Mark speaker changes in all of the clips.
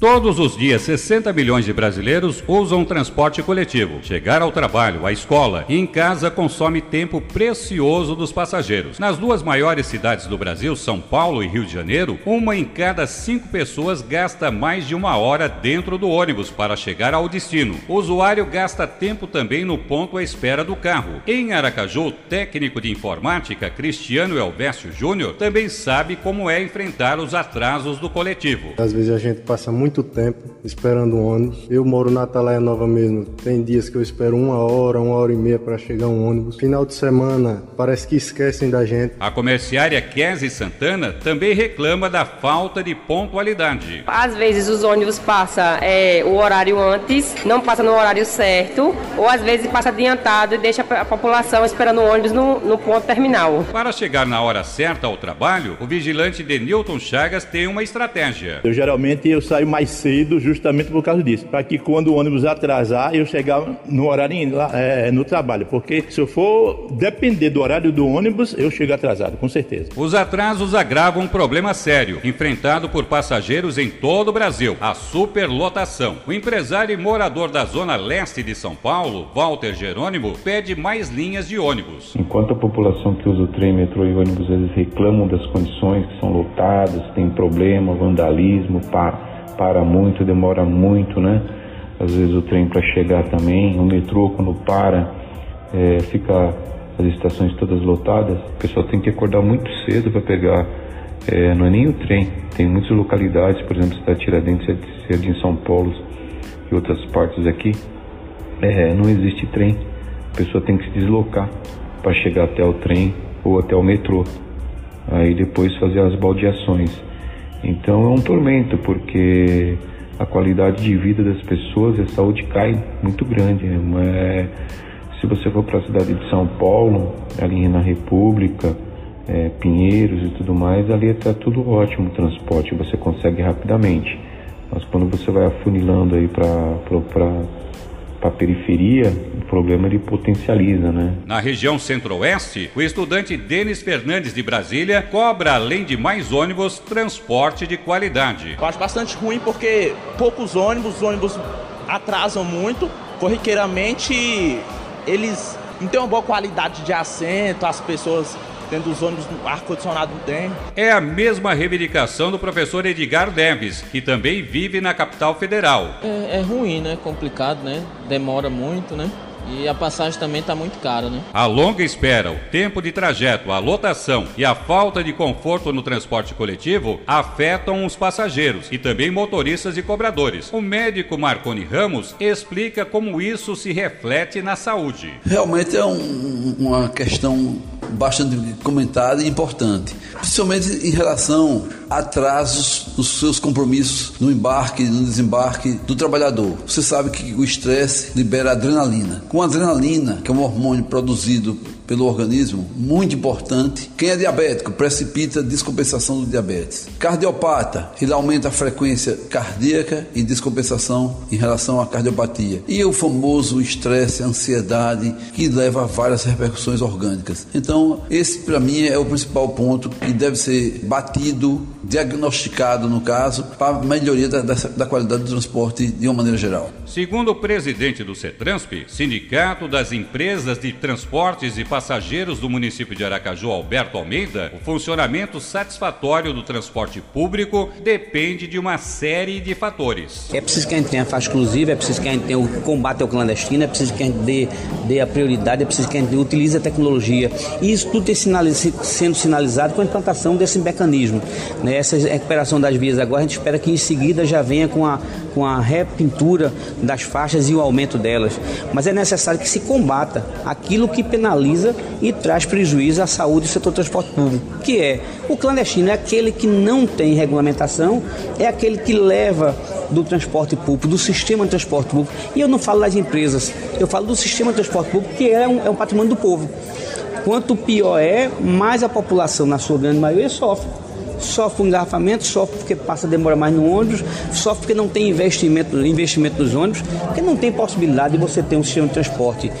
Speaker 1: Todos os dias, 60 milhões de brasileiros usam transporte coletivo. Chegar ao trabalho, à escola e em casa consome tempo precioso dos passageiros. Nas duas maiores cidades do Brasil, São Paulo e Rio de Janeiro, uma em cada cinco pessoas gasta mais de uma hora dentro do ônibus para chegar ao destino. O usuário gasta tempo também no ponto à espera do carro. Em Aracaju, o técnico de informática Cristiano Elvésio Júnior também sabe como é enfrentar os atrasos do coletivo.
Speaker 2: Às vezes a gente passa muito muito tempo esperando um ônibus. Eu moro na Atalaia Nova mesmo. Tem dias que eu espero uma hora, uma hora e meia para chegar um ônibus. Final de semana, parece que esquecem da gente.
Speaker 1: A comerciária Kese Santana também reclama da falta de pontualidade.
Speaker 3: Às vezes os ônibus passam é, o horário antes, não passa no horário certo, ou às vezes passa adiantado e deixa a população esperando o ônibus no, no ponto terminal.
Speaker 1: Para chegar na hora certa ao trabalho, o vigilante Denilton Chagas tem uma estratégia.
Speaker 4: Eu geralmente eu saio mais mais cedo justamente por causa disso, para que quando o ônibus atrasar eu chegar no horário é, no trabalho, porque se eu for depender do horário do ônibus eu chego atrasado, com certeza.
Speaker 1: Os atrasos agravam um problema sério enfrentado por passageiros em todo o Brasil: a superlotação. O empresário e morador da zona leste de São Paulo, Walter Jerônimo, pede mais linhas de ônibus.
Speaker 5: Enquanto a população que usa o trem, metrô e ônibus eles reclamam das condições que são lotadas, tem problema, vandalismo, pá para muito, demora muito, né? Às vezes o trem para chegar também, o metrô quando para, é, fica as estações todas lotadas. O pessoal tem que acordar muito cedo para pegar, é, não é nem o trem, tem muitas localidades, por exemplo, cidade Tiradentes, Jardim em São Paulo e outras partes aqui, é, não existe trem. A pessoa tem que se deslocar para chegar até o trem ou até o metrô. Aí depois fazer as baldeações. Então é um tormento, porque a qualidade de vida das pessoas e a saúde cai muito grande. Né? se você for para a cidade de São Paulo, ali na República, é, Pinheiros e tudo mais, ali está tudo ótimo o transporte, você consegue rapidamente. Mas quando você vai afunilando aí para para a periferia, o problema ele potencializa, né?
Speaker 1: Na região centro-oeste, o estudante Denis Fernandes de Brasília cobra, além de mais ônibus, transporte de qualidade.
Speaker 6: Eu acho bastante ruim porque poucos ônibus, os ônibus atrasam muito, corriqueiramente eles não têm uma boa qualidade de assento, as pessoas dentro dos ônibus ar-condicionado tem.
Speaker 1: É a mesma reivindicação do professor Edgar Neves, que também vive na capital federal.
Speaker 7: É, é ruim, né? Complicado, né? Demora muito, né? E a passagem também está muito cara, né?
Speaker 1: A longa espera, o tempo de trajeto, a lotação e a falta de conforto no transporte coletivo afetam os passageiros e também motoristas e cobradores. O médico Marconi Ramos explica como isso se reflete na saúde.
Speaker 8: Realmente é um, uma questão bastante comentada e importante, principalmente em relação a atrasos nos seus compromissos no embarque, no desembarque do trabalhador. Você sabe que o estresse libera adrenalina. Com adrenalina, que é um hormônio produzido pelo organismo, muito importante. Quem é diabético precipita descompensação do diabetes. Cardiopata, ele aumenta a frequência cardíaca e descompensação em relação à cardiopatia. E o famoso estresse, ansiedade, que leva a várias repercussões orgânicas. Então, esse para mim é o principal ponto que deve ser batido, diagnosticado no caso, para a melhoria da, da, da qualidade do transporte de uma maneira geral.
Speaker 1: Segundo o presidente do CETRANSP, Sindicato das Empresas de Transportes e passageiros do município de Aracaju, Alberto Almeida, o funcionamento satisfatório do transporte público depende de uma série de fatores.
Speaker 9: É preciso que a gente tenha faixa exclusiva, é preciso que a gente tenha o combate ao clandestino, é preciso que a gente dê, dê a prioridade, é preciso que a gente utilize a tecnologia. E isso tudo sinaliz, sendo sinalizado com a implantação desse mecanismo. Né? Essa recuperação das vias agora, a gente espera que em seguida já venha com a, com a repintura das faixas e o aumento delas. Mas é necessário que se combata aquilo que penaliza e traz prejuízo à saúde do setor do transporte público, que é o clandestino, é aquele que não tem regulamentação, é aquele que leva do transporte público, do sistema de transporte público. E eu não falo das empresas, eu falo do sistema de transporte público, que é um, é um patrimônio do povo. Quanto pior é, mais a população, na sua grande maioria, sofre sofre com engarrafamento, sofre porque passa demora mais no ônibus, sofre porque não tem investimento, investimento nos ônibus, porque não tem possibilidade de você ter um sistema de transporte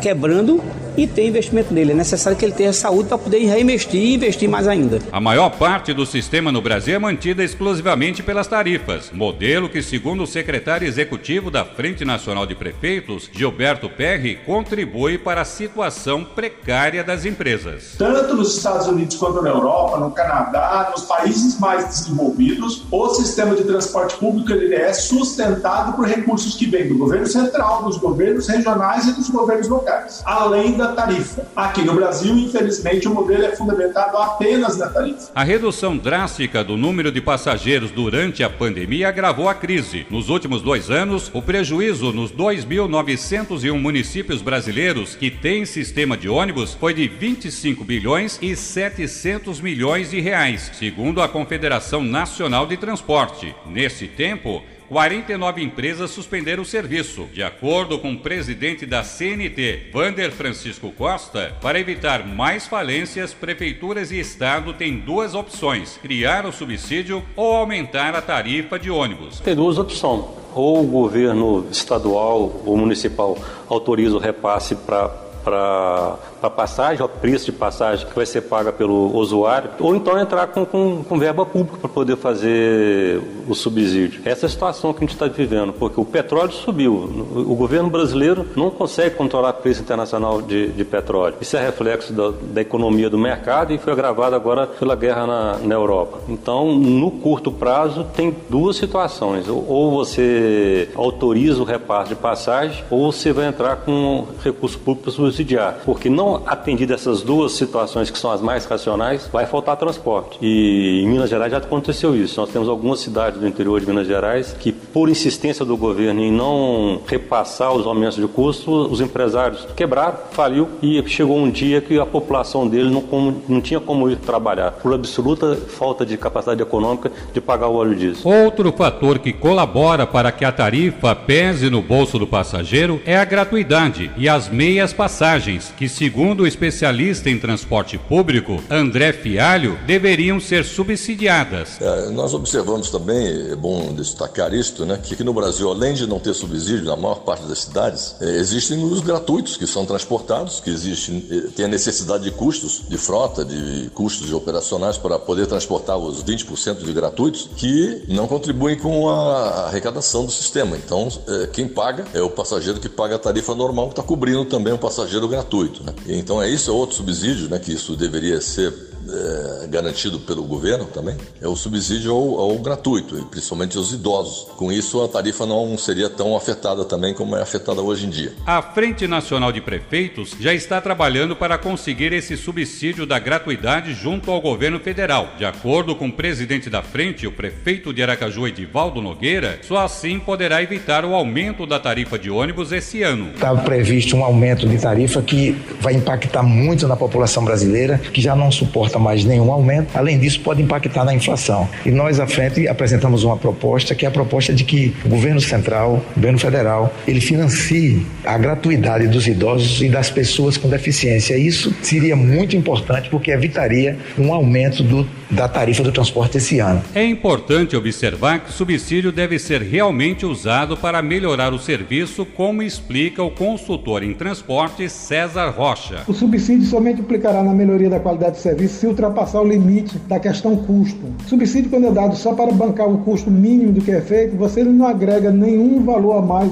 Speaker 9: quebrando e ter investimento nele. É necessário que ele tenha saúde para poder reinvestir e investir mais ainda.
Speaker 1: A maior parte do sistema no Brasil é mantida exclusivamente pelas tarifas, modelo que, segundo o secretário executivo da Frente Nacional de Prefeitos, Gilberto Perry, contribui para a situação precária das empresas.
Speaker 10: Tanto nos Estados Unidos quanto na Europa, no Canadá, nos países mais desenvolvidos, o sistema de transporte público ele é sustentado por recursos que vêm do governo central, dos governos regionais e dos governos locais, além da tarifa. Aqui no Brasil, infelizmente, o modelo é fundamentado apenas na tarifa.
Speaker 1: A redução drástica do número de passageiros durante a pandemia agravou a crise. Nos últimos dois anos, o prejuízo nos 2.901 municípios brasileiros que têm sistema de ônibus foi de 25 bilhões e 700 milhões de reais, segundo a Confederação Nacional de Transporte. Nesse tempo, 49 empresas suspenderam o serviço. De acordo com o presidente da CNT, Vander Francisco Costa, para evitar mais falências, prefeituras e Estado têm duas opções: criar o subsídio ou aumentar a tarifa de ônibus.
Speaker 11: Tem duas opções. Ou o governo estadual ou municipal autoriza o repasse para para passagem, o preço de passagem que vai ser paga pelo usuário, ou então entrar com, com, com verba pública para poder fazer o subsídio. Essa é a situação que a gente está vivendo, porque o petróleo subiu. O governo brasileiro não consegue controlar o preço internacional de, de petróleo. Isso é reflexo da, da, economia do mercado e foi agravado agora pela guerra na, na Europa. Então, no curto prazo, tem duas situações. Ou você autoriza o repasse de passagem, ou você vai entrar com recurso público para subsidiar. Porque não atendido essas duas situações que são as mais racionais, vai faltar transporte. E em Minas Gerais já aconteceu isso. Nós temos algumas cidades do interior de Minas Gerais que, por insistência do governo em não repassar os aumentos de custo, os empresários quebraram, faliu e chegou um dia que a população deles não, não tinha como ir trabalhar, por absoluta falta de capacidade econômica de pagar o óleo diesel.
Speaker 1: Outro fator que colabora para que a tarifa pese no bolso do passageiro é a gratuidade e as meias passagens, que segundo o especialista em transporte público, André Fialho, deveriam ser subsidiadas.
Speaker 12: É, nós observamos também, é bom destacar isto, né, que aqui no Brasil, além de não ter subsídio na maior parte das cidades, é, existem os gratuitos que são transportados, que existe, é, tem a necessidade de custos de frota, de custos operacionais para poder transportar os 20% de gratuitos, que não contribuem com a arrecadação do sistema. Então, é, quem paga é o passageiro que paga a tarifa normal, que está cobrindo também o passageiro gratuito. Né? Então é isso, é outro subsídio, né, que isso deveria ser é, garantido pelo governo também, é o subsídio ao, ao, gratuito, principalmente aos idosos. Com isso, a tarifa não seria tão afetada também como é afetada hoje em dia.
Speaker 1: A Frente Nacional de Prefeitos já está trabalhando para conseguir esse subsídio da gratuidade junto ao governo federal. De acordo com o presidente da frente, o prefeito de Aracaju, Edivaldo Nogueira, só assim poderá evitar o aumento da tarifa de ônibus esse ano.
Speaker 13: Estava previsto um aumento de tarifa que vai impactar muito na população brasileira, que já não suporta mais nenhum aumento. Além disso, pode impactar na inflação. E nós, à frente, apresentamos uma proposta, que é a proposta de que o governo central, o governo federal, ele financie a gratuidade dos idosos e das pessoas com deficiência. Isso seria muito importante porque evitaria um aumento do da tarifa do transporte esse ano.
Speaker 1: É importante observar que o subsídio deve ser realmente usado para melhorar o serviço, como explica o consultor em transporte César Rocha.
Speaker 14: O subsídio somente implicará na melhoria da qualidade do serviço se ultrapassar o limite da questão custo. O subsídio, quando é dado só para bancar o custo mínimo do que é feito, você não agrega nenhum valor a mais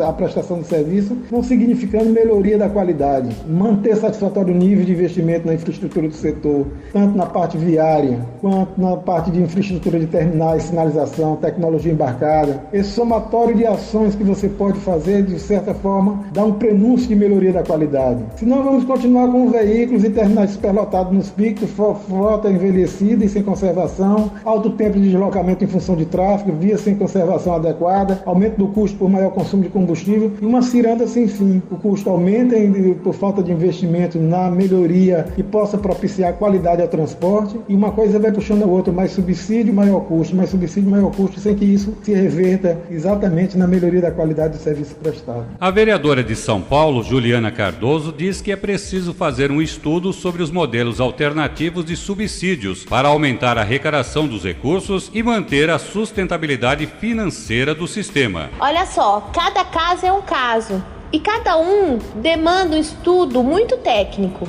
Speaker 14: à prestação do serviço, não significando melhoria da qualidade. Manter satisfatório nível de investimento na infraestrutura do setor, tanto na parte viária, quanto na parte de infraestrutura de terminais, sinalização, tecnologia embarcada. Esse somatório de ações que você pode fazer, de certa forma, dá um prenúncio de melhoria da qualidade. Se não, vamos continuar com veículos e terminais superlotados nos picos, frota envelhecida e sem conservação, alto tempo de deslocamento em função de tráfego, via sem conservação adequada, aumento do custo por maior consumo de combustível e uma ciranda sem fim. O custo aumenta por falta de investimento na melhoria que possa propiciar qualidade ao transporte e uma coisa coisa vai puxando a outra, mais subsídio, maior custo, mais subsídio, maior custo, sem que isso se reverta exatamente na melhoria da qualidade do serviço prestado.
Speaker 1: A vereadora de São Paulo, Juliana Cardoso, diz que é preciso fazer um estudo sobre os modelos alternativos de subsídios para aumentar a arrecadação dos recursos e manter a sustentabilidade financeira do sistema.
Speaker 15: Olha só, cada caso é um caso. e cada um demanda um estudo muito técnico.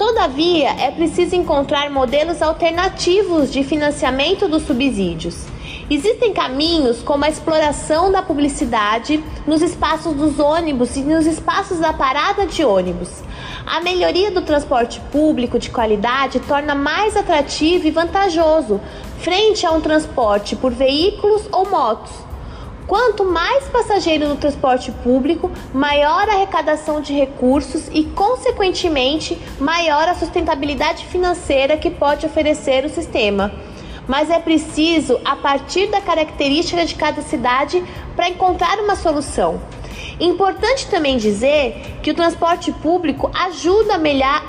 Speaker 15: Todavia, é preciso encontrar modelos alternativos de financiamento dos subsídios. Existem caminhos como a exploração da publicidade nos espaços dos ônibus e nos espaços da parada de ônibus. A melhoria do transporte público de qualidade torna mais atrativo e vantajoso frente a um transporte por veículos ou motos. Quanto mais passageiros no transporte público, maior a arrecadação de recursos e, consequentemente, maior a sustentabilidade financeira que pode oferecer o sistema. Mas é preciso, a partir da característica de cada cidade, para encontrar uma solução. Importante também dizer que o transporte público ajuda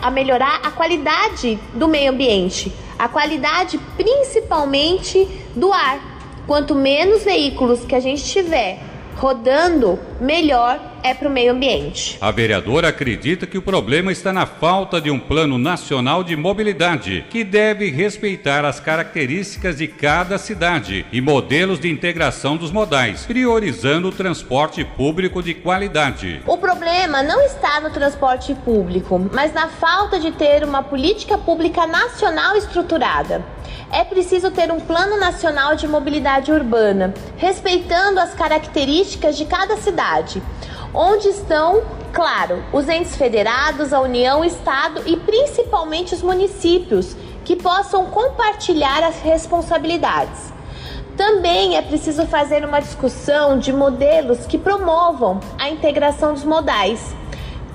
Speaker 15: a melhorar a qualidade do meio ambiente, a qualidade principalmente do ar. Quanto menos veículos que a gente tiver rodando, melhor é para o meio ambiente.
Speaker 1: A vereadora acredita que o problema está na falta de um plano nacional de mobilidade, que deve respeitar as características de cada cidade e modelos de integração dos modais, priorizando o transporte público de qualidade.
Speaker 15: O problema não está no transporte público, mas na falta de ter uma política pública nacional estruturada é preciso ter um plano nacional de mobilidade urbana, respeitando as características de cada cidade, onde estão, claro, os entes federados, a União, o Estado e principalmente os municípios, que possam compartilhar as responsabilidades. Também é preciso fazer uma discussão de modelos que promovam a integração dos modais,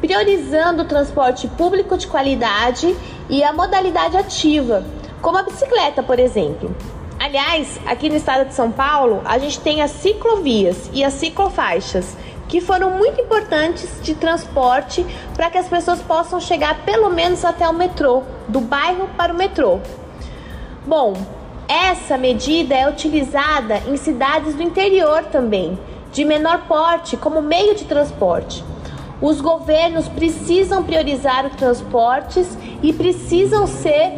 Speaker 15: priorizando o transporte público de qualidade e a modalidade ativa como a bicicleta, por exemplo. Aliás, aqui no estado de São Paulo, a gente tem as ciclovias e as ciclofaixas, que foram muito importantes de transporte para que as pessoas possam chegar pelo menos até o metrô, do bairro para o metrô. Bom, essa medida é utilizada em cidades do interior também, de menor porte, como meio de transporte. Os governos precisam priorizar os transportes e precisam ser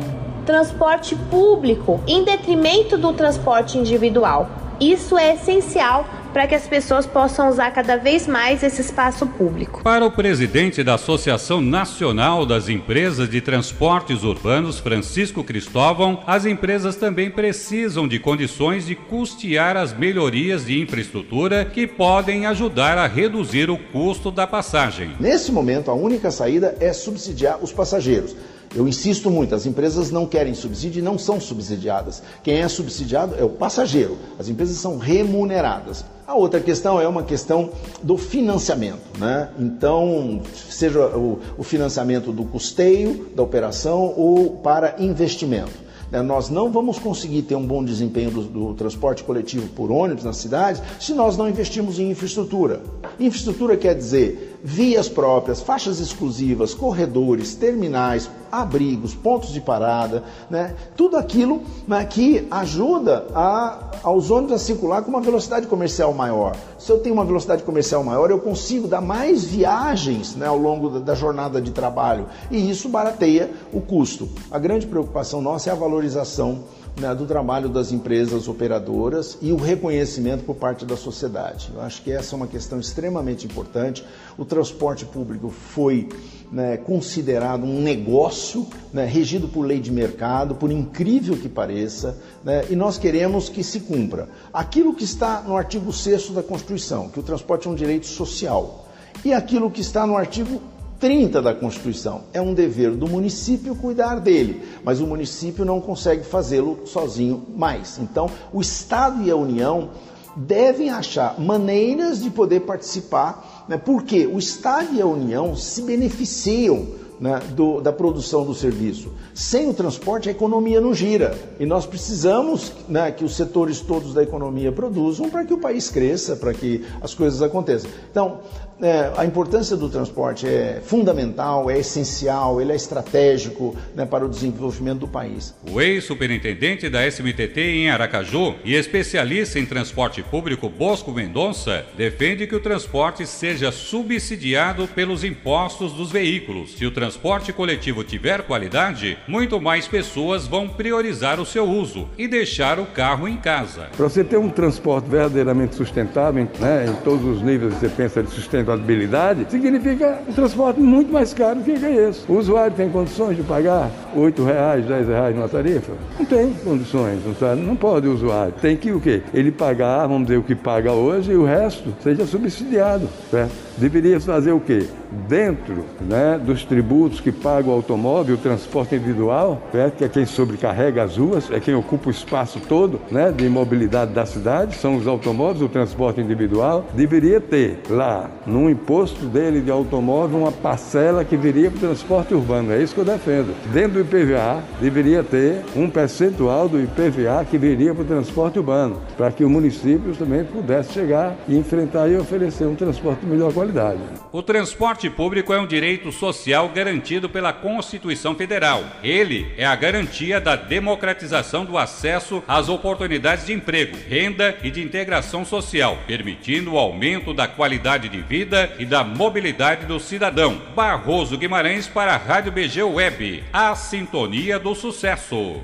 Speaker 15: transporte público em detrimento do transporte individual. Isso é essencial para que as pessoas possam usar cada vez mais esse espaço público.
Speaker 1: Para o presidente da Associação Nacional das Empresas de Transportes Urbanos, Francisco Cristóvão, as empresas também precisam de condições de custear as melhorias de infraestrutura que podem ajudar a reduzir o custo da passagem.
Speaker 16: Nesse momento, a única saída é subsidiar os passageiros. Eu insisto muito, as empresas não querem subsídio e não são subsidiadas. Quem é subsidiado é o passageiro. As empresas são remuneradas. A outra questão é uma questão do financiamento, né? Então, seja o, financiamento do custeio da operação ou para investimento. Né? Nós não vamos conseguir ter um bom desempenho do, do, transporte coletivo por ônibus nas cidades se nós não investirmos em infraestrutura. Infraestrutura quer dizer vias próprias, faixas exclusivas, corredores, terminais, abrigos, pontos de parada, né? tudo aquilo né, que ajuda a, aos ônibus a circular com uma velocidade comercial maior. Se eu tenho uma velocidade comercial maior, eu consigo dar mais viagens né, ao longo da, da jornada de trabalho e isso barateia o custo. A grande preocupação nossa é a valorização né, do trabalho das empresas operadoras e o reconhecimento por parte da sociedade. Eu acho que essa é uma questão extremamente importante. O transporte público foi né, considerado um negócio né, regido por lei de mercado, por incrível que pareça, né, e nós queremos que se cumpra aquilo que está no artigo 6 da Constituição, que o transporte é um direito social, e aquilo que está no artigo 30 da Constituição. É um dever do município cuidar dele, mas o município não consegue fazê-lo sozinho mais. Então, o Estado e a União devem achar maneiras de poder participar, né? porque o Estado e a União se beneficiam né, do, da produção do serviço. Sem o transporte, a economia não gira. E nós precisamos né, que os setores todos da economia produzam para que o país cresça, para que as coisas aconteçam. Então, é, a importância do transporte é fundamental, é essencial, ele é estratégico né, para o desenvolvimento do país.
Speaker 1: O ex-superintendente da SMTT em Aracaju e especialista em transporte público Bosco Mendonça defende que o transporte seja subsidiado pelos impostos dos veículos. Se o transporte coletivo tiver qualidade, muito mais pessoas vão priorizar o seu uso e deixar o carro em casa.
Speaker 17: Para você ter um transporte verdadeiramente sustentável, né, em todos os níveis você pensa de sustentabilidade, incompatibilidade, significa um transporte muito mais caro que esse. O usuário tem condições de pagar 8 reais, 10 reais numa tarifa? Não tem condições, não, sabe? não pode o usuário. Tem que o quê? Ele pagar, vamos dizer, o que paga hoje e o resto seja subsidiado. Certo? deveria fazer o quê? Dentro né, dos tributos que paga o automóvel, o transporte individual, né, que é quem sobrecarrega as ruas, é quem ocupa o espaço todo né, de mobilidade da cidade, são os automóveis, o transporte individual, deveria ter lá, no imposto dele de automóvel, uma parcela que viria para o transporte urbano. É isso que eu defendo. Dentro do IPVA, deveria ter um percentual do IPVA que viria para o transporte urbano, para que o município também pudesse chegar e enfrentar e oferecer um transporte de melhor qualidade.
Speaker 1: O transporte público é um direito social garantido pela Constituição Federal. Ele é a garantia da democratização do acesso às oportunidades de emprego, renda e de integração social, permitindo o aumento da qualidade de vida e da mobilidade do cidadão. Barroso Guimarães para a Rádio BG Web, a sintonia do sucesso.